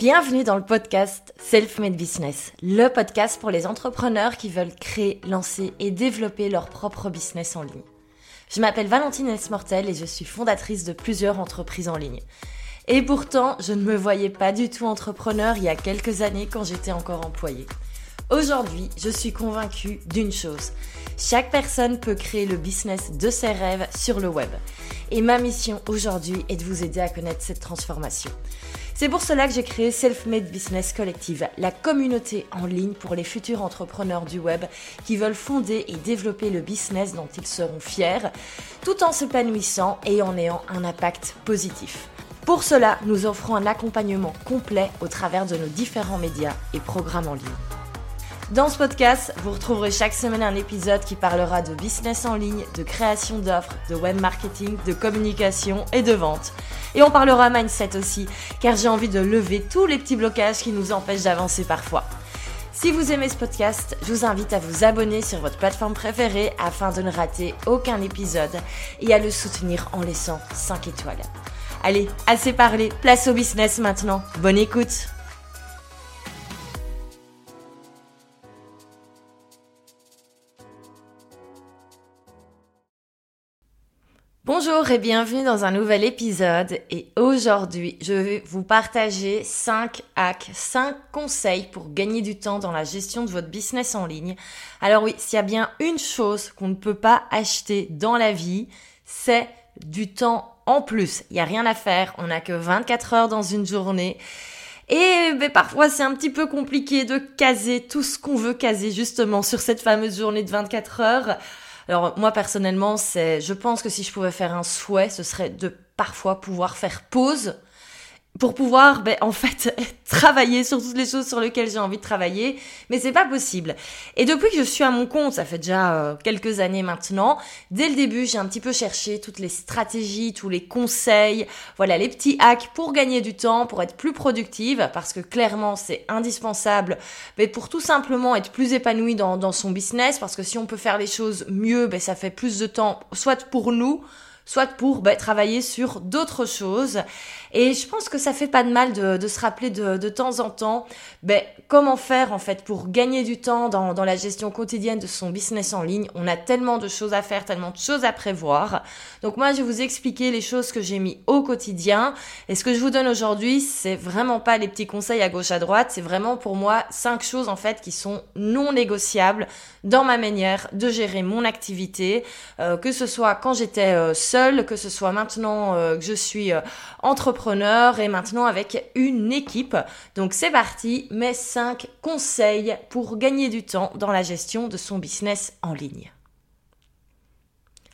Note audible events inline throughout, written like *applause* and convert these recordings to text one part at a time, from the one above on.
Bienvenue dans le podcast Self-Made Business, le podcast pour les entrepreneurs qui veulent créer, lancer et développer leur propre business en ligne. Je m'appelle Valentine Esmortel et je suis fondatrice de plusieurs entreprises en ligne. Et pourtant, je ne me voyais pas du tout entrepreneur il y a quelques années quand j'étais encore employée. Aujourd'hui, je suis convaincue d'une chose. Chaque personne peut créer le business de ses rêves sur le web. Et ma mission aujourd'hui est de vous aider à connaître cette transformation. C'est pour cela que j'ai créé Self-Made Business Collective, la communauté en ligne pour les futurs entrepreneurs du web qui veulent fonder et développer le business dont ils seront fiers, tout en s'épanouissant et en ayant un impact positif. Pour cela, nous offrons un accompagnement complet au travers de nos différents médias et programmes en ligne. Dans ce podcast, vous retrouverez chaque semaine un épisode qui parlera de business en ligne, de création d'offres, de web marketing, de communication et de vente. Et on parlera mindset aussi, car j'ai envie de lever tous les petits blocages qui nous empêchent d'avancer parfois. Si vous aimez ce podcast, je vous invite à vous abonner sur votre plateforme préférée afin de ne rater aucun épisode et à le soutenir en laissant 5 étoiles. Allez, assez parlé, place au business maintenant. Bonne écoute Bonjour et bienvenue dans un nouvel épisode et aujourd'hui je vais vous partager 5 hacks, 5 conseils pour gagner du temps dans la gestion de votre business en ligne. Alors oui, s'il y a bien une chose qu'on ne peut pas acheter dans la vie, c'est du temps en plus. Il n'y a rien à faire, on n'a que 24 heures dans une journée. Et ben, parfois c'est un petit peu compliqué de caser tout ce qu'on veut caser justement sur cette fameuse journée de 24 heures. Alors moi personnellement, c'est, je pense que si je pouvais faire un souhait, ce serait de parfois pouvoir faire pause pour pouvoir, ben, en fait, *laughs* travailler sur toutes les choses sur lesquelles j'ai envie de travailler, mais c'est pas possible. Et depuis que je suis à mon compte, ça fait déjà euh, quelques années maintenant, dès le début, j'ai un petit peu cherché toutes les stratégies, tous les conseils, voilà, les petits hacks pour gagner du temps, pour être plus productive, parce que clairement, c'est indispensable, mais pour tout simplement être plus épanoui dans, dans son business, parce que si on peut faire les choses mieux, ben, ça fait plus de temps, soit pour nous, soit pour ben, travailler sur d'autres choses. Et je pense que ça fait pas de mal de, de se rappeler de, de, temps en temps ben, comment faire en fait pour gagner du temps dans, dans la gestion quotidienne de son business en ligne. On a tellement de choses à faire, tellement de choses à prévoir. Donc moi, je vais vous expliquer les choses que j'ai mis au quotidien. Et ce que je vous donne aujourd'hui, c'est vraiment pas les petits conseils à gauche à droite. C'est vraiment pour moi cinq choses en fait qui sont non négociables dans ma manière de gérer mon activité, euh, que ce soit quand j'étais euh, seule, que ce soit maintenant euh, que je suis euh, et maintenant avec une équipe. Donc c'est parti, mes 5 conseils pour gagner du temps dans la gestion de son business en ligne.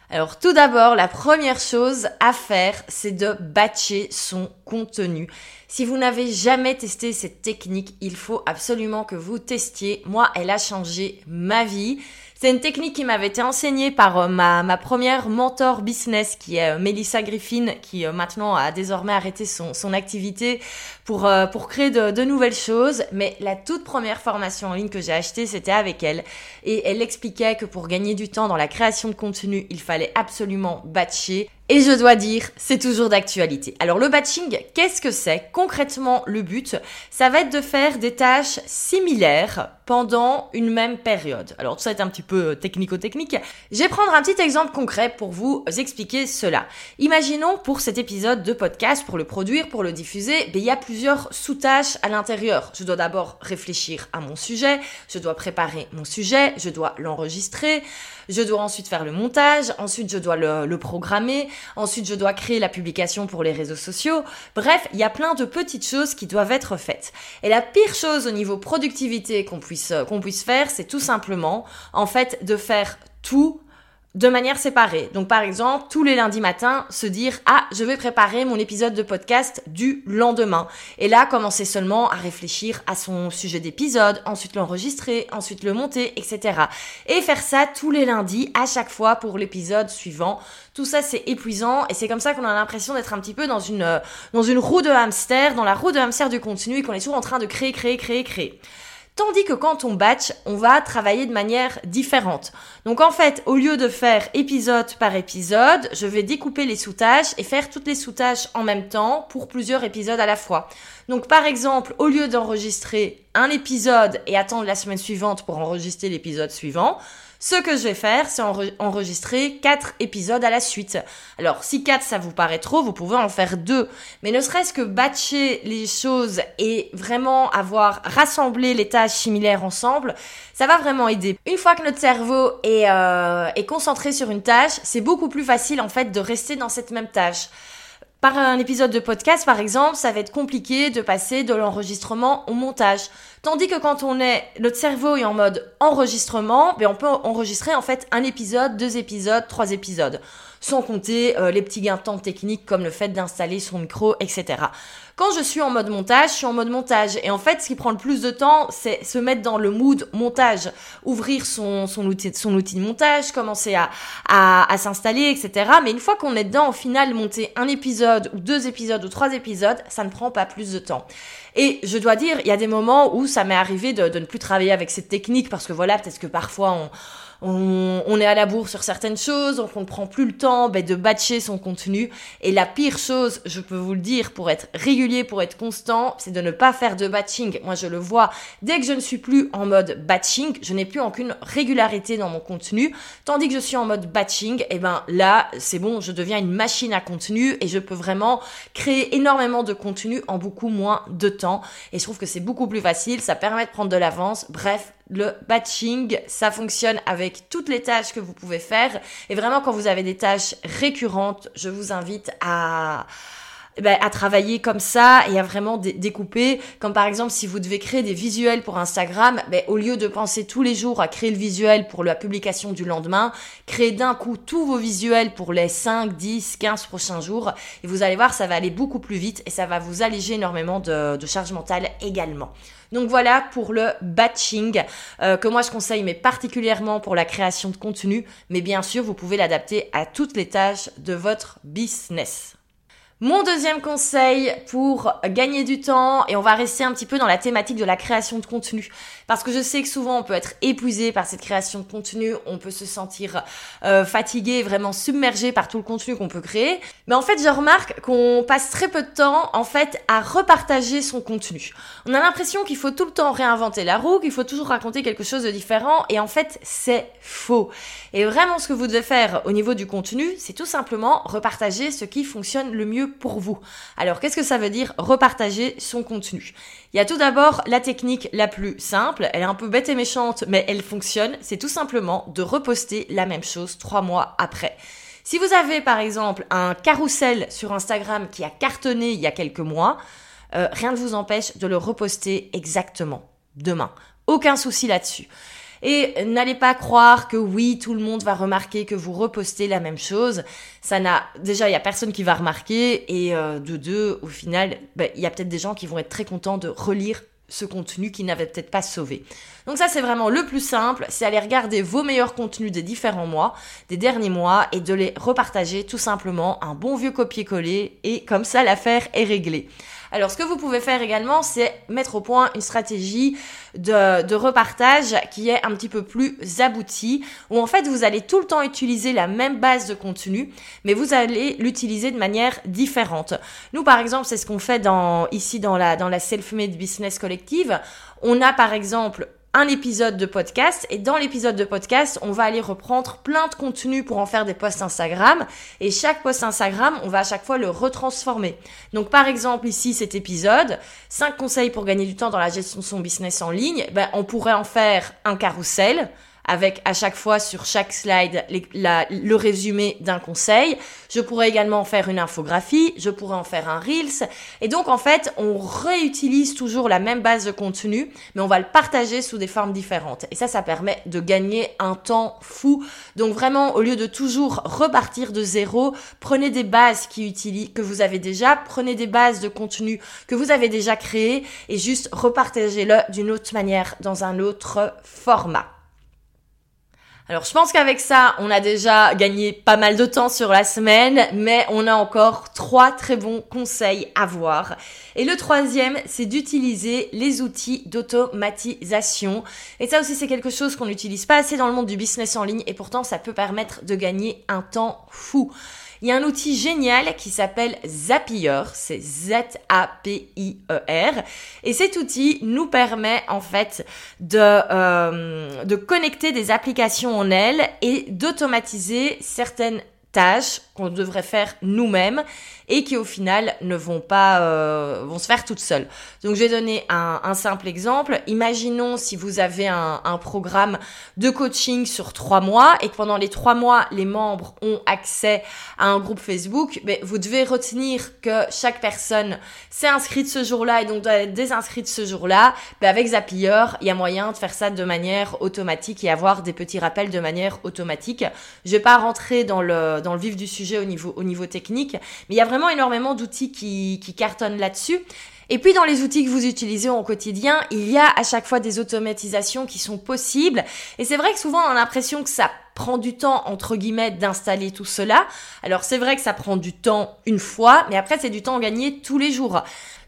Alors tout d'abord, la première chose à faire, c'est de batcher son contenu. Si vous n'avez jamais testé cette technique, il faut absolument que vous testiez. Moi, elle a changé ma vie. C'est une technique qui m'avait été enseignée par euh, ma, première mentor business qui est euh, Melissa Griffin qui euh, maintenant a désormais arrêté son, son activité pour, pour créer de, de, nouvelles choses. Mais la toute première formation en ligne que j'ai achetée, c'était avec elle. Et elle expliquait que pour gagner du temps dans la création de contenu, il fallait absolument batcher. Et je dois dire, c'est toujours d'actualité. Alors le batching, qu'est-ce que c'est Concrètement, le but, ça va être de faire des tâches similaires pendant une même période. Alors tout ça est un petit peu technico-technique. Je vais prendre un petit exemple concret pour vous expliquer cela. Imaginons pour cet épisode de podcast, pour le produire, pour le diffuser, ben, il y a plusieurs sous-tâches à l'intérieur. Je dois d'abord réfléchir à mon sujet, je dois préparer mon sujet, je dois l'enregistrer, je dois ensuite faire le montage, ensuite je dois le, le programmer, ensuite je dois créer la publication pour les réseaux sociaux. Bref, il y a plein de petites choses qui doivent être faites. Et la pire chose au niveau productivité qu'on puisse, qu'on puisse faire, c'est tout simplement, en fait, de faire tout de manière séparée. Donc par exemple, tous les lundis matins, se dire ah, je vais préparer mon épisode de podcast du lendemain. Et là, commencer seulement à réfléchir à son sujet d'épisode, ensuite l'enregistrer, ensuite le monter, etc. Et faire ça tous les lundis à chaque fois pour l'épisode suivant. Tout ça, c'est épuisant et c'est comme ça qu'on a l'impression d'être un petit peu dans une dans une roue de hamster, dans la roue de hamster du contenu et qu'on est toujours en train de créer, créer, créer, créer. Tandis que quand on batch, on va travailler de manière différente. Donc en fait, au lieu de faire épisode par épisode, je vais découper les sous-tâches et faire toutes les sous-tâches en même temps pour plusieurs épisodes à la fois. Donc par exemple, au lieu d'enregistrer un épisode et attendre la semaine suivante pour enregistrer l'épisode suivant, ce que je vais faire, c'est enregistrer quatre épisodes à la suite. Alors, si quatre, ça vous paraît trop, vous pouvez en faire deux. Mais ne serait-ce que batcher les choses et vraiment avoir rassemblé les tâches similaires ensemble, ça va vraiment aider. Une fois que notre cerveau est, euh, est concentré sur une tâche, c'est beaucoup plus facile en fait de rester dans cette même tâche. Par un épisode de podcast, par exemple, ça va être compliqué de passer de l'enregistrement au montage. Tandis que quand on est, notre cerveau est en mode enregistrement, ben on peut enregistrer en fait un épisode, deux épisodes, trois épisodes sans compter euh, les petits gains de temps techniques comme le fait d'installer son micro, etc. Quand je suis en mode montage, je suis en mode montage. Et en fait, ce qui prend le plus de temps, c'est se mettre dans le mood montage, ouvrir son, son, outil, de montage, commencer à, à, à s'installer, etc. Mais une fois qu'on est dedans, au final, monter un épisode ou deux épisodes ou trois épisodes, ça ne prend pas plus de temps. Et je dois dire, il y a des moments où ça m'est arrivé de, de ne plus travailler avec cette technique parce que voilà, peut-être que parfois on on, est à la bourre sur certaines choses, donc on ne prend plus le temps ben, de batcher son contenu. Et la pire chose, je peux vous le dire, pour être régulier, pour être constant, c'est de ne pas faire de batching. Moi, je le vois, dès que je ne suis plus en mode batching, je n'ai plus aucune régularité dans mon contenu. Tandis que je suis en mode batching, et eh ben là, c'est bon, je deviens une machine à contenu et je peux vraiment créer énormément de contenu en beaucoup moins de temps. Et je trouve que c'est beaucoup plus facile, ça permet de prendre de l'avance. Bref, le batching, ça fonctionne avec toutes les tâches que vous pouvez faire. Et vraiment, quand vous avez des tâches récurrentes, je vous invite à, ben, à travailler comme ça et à vraiment découper. Comme par exemple, si vous devez créer des visuels pour Instagram, ben, au lieu de penser tous les jours à créer le visuel pour la publication du lendemain, créez d'un coup tous vos visuels pour les 5, 10, 15 prochains jours. Et vous allez voir, ça va aller beaucoup plus vite et ça va vous alléger énormément de charge mentale également. Donc voilà pour le batching euh, que moi je conseille, mais particulièrement pour la création de contenu. Mais bien sûr, vous pouvez l'adapter à toutes les tâches de votre business. Mon deuxième conseil pour gagner du temps, et on va rester un petit peu dans la thématique de la création de contenu, parce que je sais que souvent on peut être épuisé par cette création de contenu, on peut se sentir euh, fatigué, vraiment submergé par tout le contenu qu'on peut créer. Mais en fait, je remarque qu'on passe très peu de temps en fait à repartager son contenu. On a l'impression qu'il faut tout le temps réinventer la roue, qu'il faut toujours raconter quelque chose de différent, et en fait, c'est faux. Et vraiment, ce que vous devez faire au niveau du contenu, c'est tout simplement repartager ce qui fonctionne le mieux pour vous. Alors, qu'est-ce que ça veut dire repartager son contenu? Il y a tout d'abord la technique la plus simple, elle est un peu bête et méchante, mais elle fonctionne, c'est tout simplement de reposter la même chose trois mois après. Si vous avez par exemple un carrousel sur Instagram qui a cartonné il y a quelques mois, euh, rien ne vous empêche de le reposter exactement demain. Aucun souci là-dessus. Et n'allez pas croire que oui, tout le monde va remarquer que vous repostez la même chose. Ça n'a déjà, il y a personne qui va remarquer et euh, de deux, au final, ben, il y a peut-être des gens qui vont être très contents de relire ce contenu qui n'avait peut-être pas sauvé. Donc ça c'est vraiment le plus simple, c'est aller regarder vos meilleurs contenus des différents mois, des derniers mois et de les repartager tout simplement un bon vieux copier-coller et comme ça l'affaire est réglée. Alors, ce que vous pouvez faire également, c'est mettre au point une stratégie de, repartage qui est un petit peu plus aboutie, où en fait, vous allez tout le temps utiliser la même base de contenu, mais vous allez l'utiliser de manière différente. Nous, par exemple, c'est ce qu'on fait ici dans la, dans la Self-Made Business Collective. On a, par exemple, un épisode de podcast. Et dans l'épisode de podcast, on va aller reprendre plein de contenus pour en faire des posts Instagram. Et chaque post Instagram, on va à chaque fois le retransformer. Donc par exemple ici cet épisode, 5 conseils pour gagner du temps dans la gestion de son business en ligne, ben, on pourrait en faire un carrousel avec à chaque fois sur chaque slide le résumé d'un conseil. Je pourrais également faire une infographie, je pourrais en faire un Reels. Et donc en fait, on réutilise toujours la même base de contenu, mais on va le partager sous des formes différentes. Et ça, ça permet de gagner un temps fou. Donc vraiment, au lieu de toujours repartir de zéro, prenez des bases qui utilisent, que vous avez déjà, prenez des bases de contenu que vous avez déjà créées et juste repartagez-le d'une autre manière dans un autre format. Alors je pense qu'avec ça, on a déjà gagné pas mal de temps sur la semaine, mais on a encore trois très bons conseils à voir. Et le troisième, c'est d'utiliser les outils d'automatisation. Et ça aussi, c'est quelque chose qu'on n'utilise pas assez dans le monde du business en ligne, et pourtant ça peut permettre de gagner un temps fou. Il y a un outil génial qui s'appelle Zapier, c'est Z-A-P-I-E-R, et cet outil nous permet en fait de, euh, de connecter des applications en elles et d'automatiser certaines tâches qu'on devrait faire nous-mêmes et qui au final ne vont pas euh, vont se faire toutes seules. Donc je vais donner un, simple exemple. Imaginons si vous avez un, programme de coaching sur trois mois et que pendant les trois mois les membres ont accès à un groupe Facebook, mais vous devez retenir que chaque personne s'est inscrite ce jour-là et donc doit être désinscrite ce jour-là. Mais avec Zapier, il y a moyen de faire ça de manière automatique et avoir des petits rappels de manière automatique. Je vais pas rentrer dans le dans le vif du sujet au niveau au niveau technique, mais il y a vraiment énormément d'outils qui cartonnent là-dessus. Et puis dans les outils que vous utilisez au quotidien, il y a à chaque fois des automatisations qui sont possibles. Et c'est vrai que souvent on a l'impression que ça prend du temps, entre guillemets, d'installer tout cela. Alors c'est vrai que ça prend du temps une fois, mais après c'est du temps gagné tous les jours.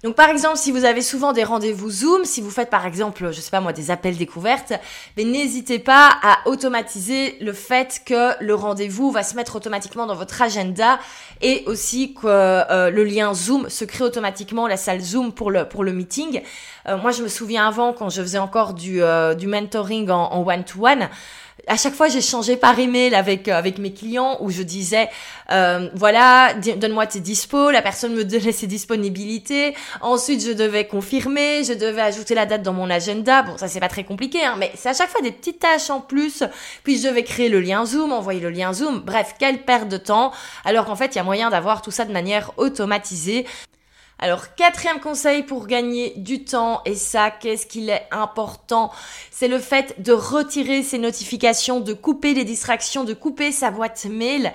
Donc par exemple, si vous avez souvent des rendez-vous Zoom, si vous faites par exemple, je sais pas moi, des appels découvertes, mais n'hésitez pas à automatiser le fait que le rendez-vous va se mettre automatiquement dans votre agenda et aussi que euh, le lien Zoom se crée automatiquement la salle Zoom pour le pour le meeting. Euh, moi, je me souviens avant quand je faisais encore du euh, du mentoring en one to one à chaque fois j'ai changé par email avec euh, avec mes clients où je disais euh, voilà donne-moi tes dispos la personne me donnait ses disponibilités. Ensuite je devais confirmer je devais ajouter la date dans mon agenda. Bon ça c'est pas très compliqué hein, mais c'est à chaque fois des petites tâches en plus. Puis je devais créer le lien Zoom envoyer le lien Zoom. Bref quelle perte de temps. Alors qu'en fait il y a moyen d'avoir tout ça de manière automatisée alors, quatrième conseil pour gagner du temps, et ça, qu'est-ce qu'il est important? C'est le fait de retirer ses notifications, de couper les distractions, de couper sa boîte mail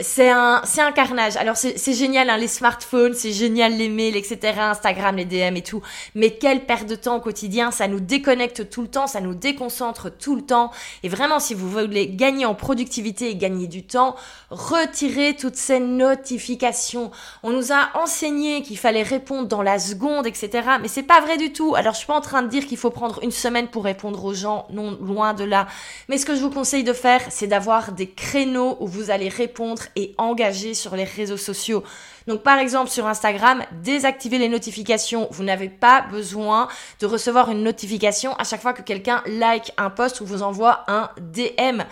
c'est un, c'est un carnage. Alors c'est génial, hein, les smartphones, c'est génial les mails, etc., Instagram, les DM et tout. Mais quelle perte de temps au quotidien, ça nous déconnecte tout le temps, ça nous déconcentre tout le temps. Et vraiment, si vous voulez gagner en productivité et gagner du temps, retirez toutes ces notifications. On nous a enseigné qu'il fallait répondre dans la seconde, etc. Mais c'est pas vrai du tout. Alors je suis pas en train de dire qu'il faut prendre une semaine pour répondre aux gens, non loin de là. Mais ce que je vous conseille de faire, c'est d'avoir des créneaux où vous allez répondre et engagé sur les réseaux sociaux. Donc par exemple sur Instagram, désactivez les notifications. Vous n'avez pas besoin de recevoir une notification à chaque fois que quelqu'un like un post ou vous envoie un DM.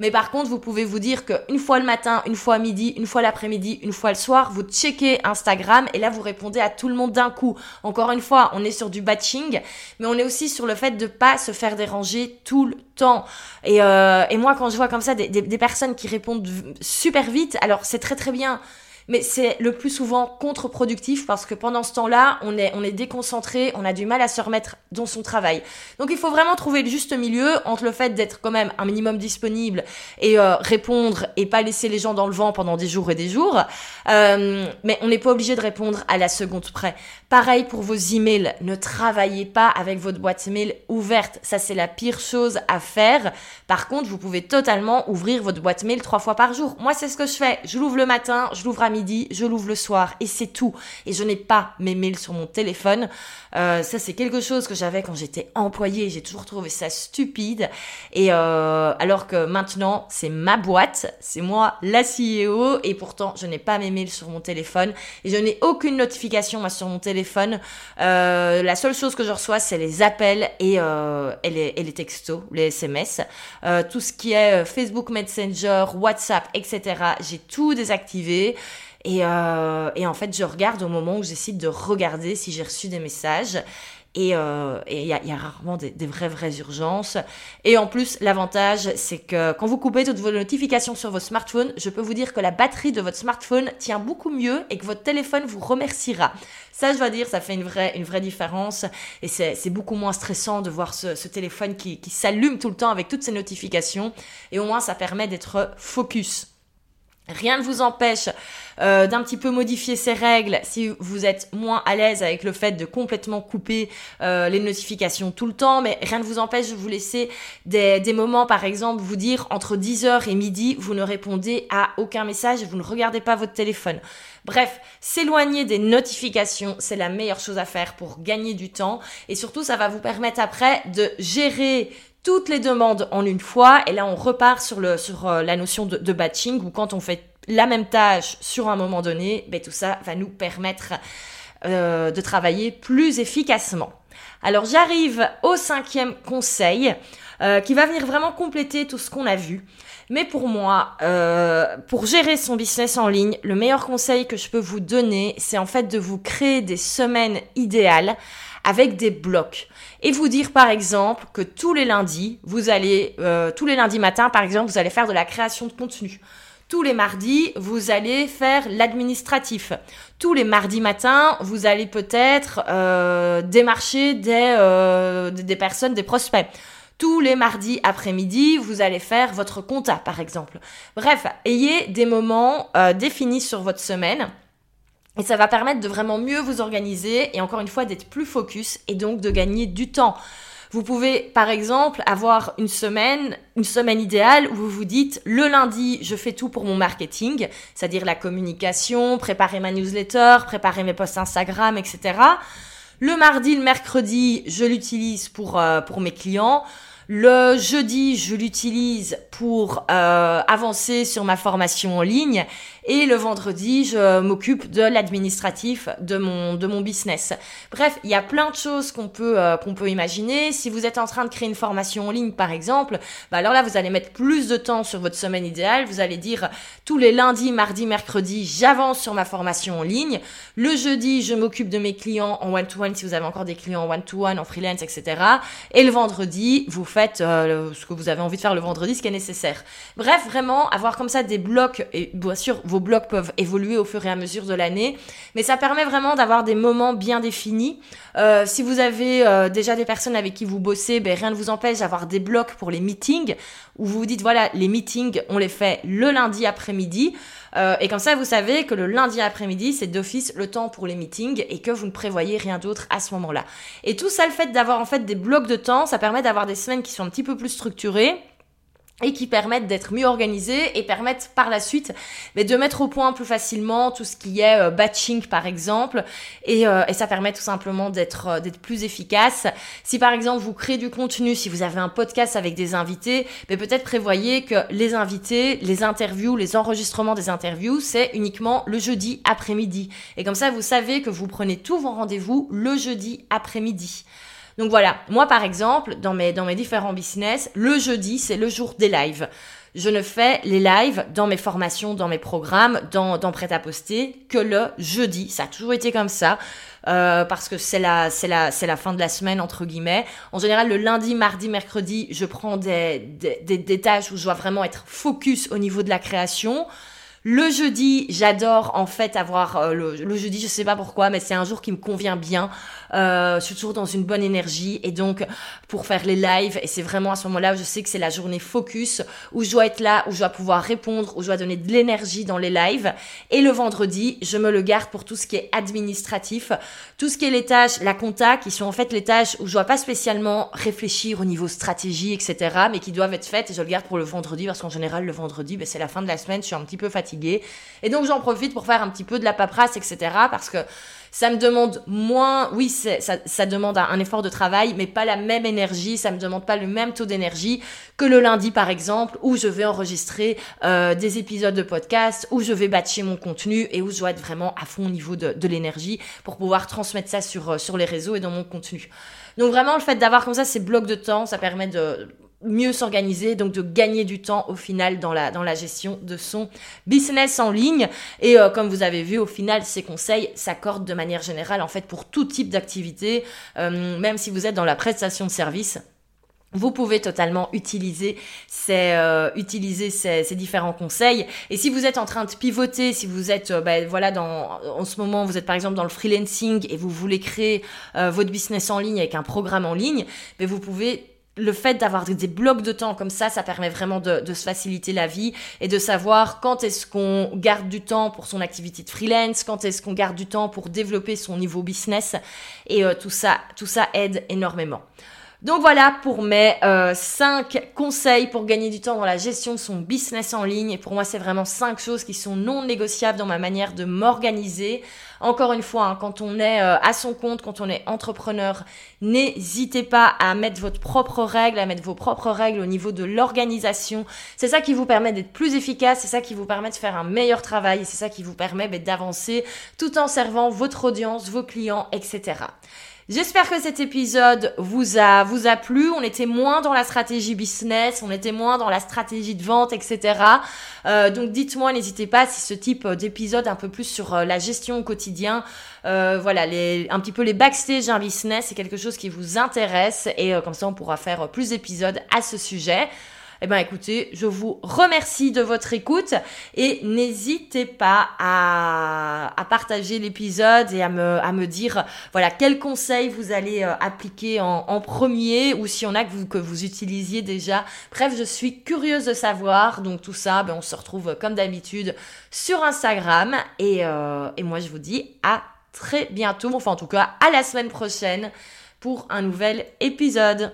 Mais par contre, vous pouvez vous dire qu'une fois le matin, une fois midi, une fois l'après-midi, une fois le soir, vous checkez Instagram et là vous répondez à tout le monde d'un coup. Encore une fois, on est sur du batching, mais on est aussi sur le fait de pas se faire déranger tout le temps. Et, euh, et moi, quand je vois comme ça des personnes qui répondent super vite, alors c'est très très bien mais c'est le plus souvent contre-productif parce que pendant ce temps-là, on est, on est déconcentré, on a du mal à se remettre dans son travail. Donc il faut vraiment trouver le juste milieu entre le fait d'être quand même un minimum disponible et euh, répondre et pas laisser les gens dans le vent pendant des jours et des jours. Euh, mais on n'est pas obligé de répondre à la seconde près. Pareil pour vos emails, ne travaillez pas avec votre boîte mail ouverte. Ça c'est la pire chose à faire. Par contre, vous pouvez totalement ouvrir votre boîte mail trois fois par jour. Moi c'est ce que je fais. Je l'ouvre le matin, je l'ouvre à midi, je l'ouvre le soir et c'est tout. Et je n'ai pas mes mails sur mon téléphone. Euh, ça, c'est quelque chose que j'avais quand j'étais employée. J'ai toujours trouvé ça stupide. Et euh, alors que maintenant, c'est ma boîte, c'est moi la CEO, et pourtant, je n'ai pas mes mails sur mon téléphone et je n'ai aucune notification moi, sur mon téléphone. Euh, la seule chose que je reçois, c'est les appels et, euh, et, les, et les textos, les SMS. Euh, tout ce qui est Facebook Messenger, WhatsApp, etc. J'ai tout désactivé. Et, euh, et, en fait, je regarde au moment où j'essaie de regarder si j'ai reçu des messages. Et il euh, y, a, y, a, rarement des, vraies, vraies urgences. Et en plus, l'avantage, c'est que quand vous coupez toutes vos notifications sur vos smartphones, je peux vous dire que la batterie de votre smartphone tient beaucoup mieux et que votre téléphone vous remerciera. Ça, je dois dire, ça fait une vraie, une vraie différence. Et c'est beaucoup moins stressant de voir ce, ce téléphone qui, qui s'allume tout le temps avec toutes ces notifications. Et au moins, ça permet d'être focus. Rien ne vous empêche euh, d'un petit peu modifier ces règles si vous êtes moins à l'aise avec le fait de complètement couper euh, les notifications tout le temps, mais rien ne vous empêche de vous laisser des, moments, par exemple, vous dire entre 10h et midi, vous ne répondez à aucun message, vous ne regardez pas votre téléphone. Bref, s'éloigner des notifications, c'est la meilleure chose à faire pour gagner du temps et surtout ça va vous permettre après de gérer toutes les demandes en une fois. Et là, on repart sur, le, sur euh, la notion de, batching, où quand on fait la même tâche sur un moment donné, ben, tout ça va nous permettre euh, de travailler plus efficacement. Alors j'arrive au cinquième conseil euh, qui va venir vraiment compléter tout ce qu'on a vu. Mais pour moi, pour gérer son business en ligne, le meilleur conseil que je peux vous donner, c'est en fait de vous créer des semaines idéales avec des blocs. Et vous dire par exemple que tous les lundis, vous allez, euh, tous les lundis matin par exemple, vous allez faire de la création de contenu. Tous les mardis, vous allez faire l'administratif. Tous les mardis matins, vous allez peut-être euh, démarcher des, euh, des personnes, des prospects. Tous les mardis après-midi, vous allez faire votre compta, par exemple. Bref, ayez des moments euh, définis sur votre semaine et ça va permettre de vraiment mieux vous organiser et encore une fois d'être plus focus et donc de gagner du temps. Vous pouvez par exemple avoir une semaine, une semaine idéale où vous vous dites le lundi je fais tout pour mon marketing, c'est-à-dire la communication, préparer ma newsletter, préparer mes posts Instagram, etc. Le mardi, le mercredi, je l'utilise pour, euh, pour mes clients. Le jeudi, je l'utilise pour euh, avancer sur ma formation en ligne et le vendredi, je m'occupe de l'administratif de mon, de mon business. Bref, il y a plein de choses qu'on peut, euh, qu'on peut imaginer. Si vous êtes en train de créer une formation en ligne, par exemple, bah alors là, vous allez mettre plus de temps sur votre semaine idéale. Vous allez dire tous les lundis, mardis, mercredis, j'avance sur ma formation en ligne. Le jeudi, je m'occupe de mes clients en one-to-one, si vous avez encore des clients en one-to-one, en freelance, etc. Et le vendredi, vous faites euh, ce que vous avez envie de faire le vendredi, ce qui est nécessaire. Bref, vraiment, avoir comme ça des blocs, et bien sûr, vos blocs peuvent évoluer au fur et à mesure de l'année, mais ça permet vraiment d'avoir des moments bien définis. Euh, si vous avez euh, déjà des personnes avec qui vous bossez, ben, rien ne vous empêche d'avoir des blocs pour les meetings, où vous vous dites, voilà, les meetings, on les fait le lundi après-midi. Euh, et comme ça, vous savez que le lundi après-midi, c'est d'office le temps pour les meetings et que vous ne prévoyez rien d'autre à ce moment-là. Et tout ça, le fait d'avoir en fait des blocs de temps, ça permet d'avoir des semaines qui sont un petit peu plus structurées et qui permettent d'être mieux organisés et permettent par la suite mais de mettre au point plus facilement tout ce qui est euh, batching par exemple et, euh, et, ça permet tout simplement d'être euh, d'être plus efficace. Si par exemple vous créez du contenu, si vous avez un podcast avec des invités, mais peut-être prévoyez que les invités, les interviews, les enregistrements des interviews, c'est uniquement le jeudi après-midi. Et comme ça vous savez que vous prenez tous vos rendez-vous le jeudi après-midi. Donc voilà, moi par exemple, dans mes, dans mes différents business, le jeudi, c'est le jour des lives. Je ne fais les lives dans mes formations, dans mes programmes, dans, dans Prêt-à-Poster que le jeudi. Ça a toujours été comme ça. Euh, parce que c'est la, c'est la, c'est la fin de la semaine entre guillemets. En général, le lundi, mardi, mercredi, je prends des, des, des, des tâches où je dois vraiment être focus au niveau de la création. Le jeudi, j'adore en fait avoir euh, le, le, jeudi, je sais pas pourquoi, mais c'est un jour qui me convient bien. Euh, je suis toujours dans une bonne énergie et donc pour faire les lives, et c'est vraiment à ce moment-là où je sais que c'est la journée focus, où je dois être là, où je dois pouvoir répondre, où je dois donner de l'énergie dans les lives. Et le vendredi, je me le garde pour tout ce qui est administratif, tout ce qui est les tâches, la compta, qui sont en fait les tâches où je dois pas spécialement réfléchir au niveau stratégie, etc., mais qui doivent être faites et je le garde pour le vendredi parce qu'en général, le vendredi, ben, c'est la fin de la semaine, je suis un petit peu fatiguée. Et donc, j'en profite pour faire un petit peu de la paperasse, etc., parce que ça me demande moins, oui, ça, demande un effort de travail, mais pas la même énergie, ça me demande pas le même taux d'énergie que le lundi, par exemple, où je vais enregistrer euh, des épisodes de podcast, où je vais batcher mon contenu et où je dois être vraiment à fond au niveau de, l'énergie pour pouvoir transmettre ça euh, sur les réseaux et dans mon contenu. Donc vraiment, le fait d'avoir comme ça ces blocs de temps, ça permet de mieux s'organiser, donc de gagner du temps au final dans la, dans la gestion de son business en ligne. Et euh, comme vous avez vu, au final, ces conseils s'accordent de manière générale en fait pour tout type d'activité, euh, même si vous êtes dans la prestation de service. Vous pouvez totalement utiliser ces, euh, utiliser ces, ces, différents conseils. Et si vous êtes en train de pivoter, si vous êtes, ben, voilà, dans, en ce moment, vous êtes par exemple dans le freelancing et vous voulez créer votre business en ligne avec un programme en ligne, ben, vous pouvez le fait d'avoir des blocs de temps comme ça, ça permet vraiment de, se faciliter la vie et de savoir quand est-ce qu'on garde du temps pour son activité de freelance, quand est-ce qu'on garde du temps pour développer son niveau business et euh, tout ça, tout ça aide énormément. Donc voilà pour mes 5 euh, conseils pour gagner du temps dans la gestion de son business en ligne. Et pour moi, c'est vraiment 5 choses qui sont non négociables dans ma manière de m'organiser. Encore une fois, hein, quand on est euh, à son compte, quand on est entrepreneur, n'hésitez pas à mettre votre propre règle, à mettre vos propres règles au niveau de l'organisation. C'est ça qui vous permet d'être plus efficace, c'est ça qui vous permet de faire un meilleur travail, c'est ça qui vous permet bah, d'avancer tout en servant votre audience, vos clients, etc. J'espère que cet épisode vous a, vous a plu. On était moins dans la stratégie business, on était moins dans la stratégie de vente, etc. Euh, donc dites-moi, n'hésitez pas si ce type d'épisode un peu plus sur euh, la gestion au quotidien, euh, voilà, un petit peu les backstage d'un business, c'est quelque chose qui vous intéresse et comme ça on pourra faire plus d'épisodes à ce sujet. Eh bien écoutez, je vous remercie de votre écoute et n'hésitez pas à, partager l'épisode et à me, dire voilà quels conseils vous allez euh, appliquer en, premier ou s'il y en a que vous, utilisiez déjà. Bref, je suis curieuse de savoir. Donc tout ça, ben, on se retrouve comme d'habitude sur Instagram et, euh, et moi je vous dis à très bientôt, enfin en tout cas à la semaine prochaine pour un nouvel épisode.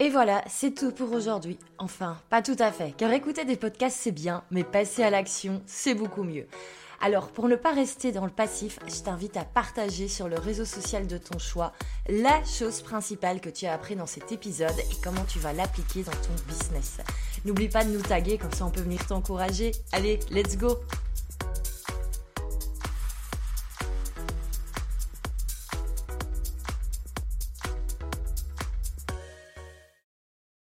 Et voilà, c'est tout pour aujourd'hui. Enfin, pas tout à fait, car écouter des podcasts c'est bien, mais passer à l'action c'est beaucoup mieux. Alors, pour ne pas rester dans le passif, je t'invite à partager sur le réseau social de ton choix la chose principale que tu as appris dans cet épisode et comment tu vas l'appliquer dans ton business. N'oublie pas de nous taguer, comme ça on peut venir t'encourager. Allez, let's go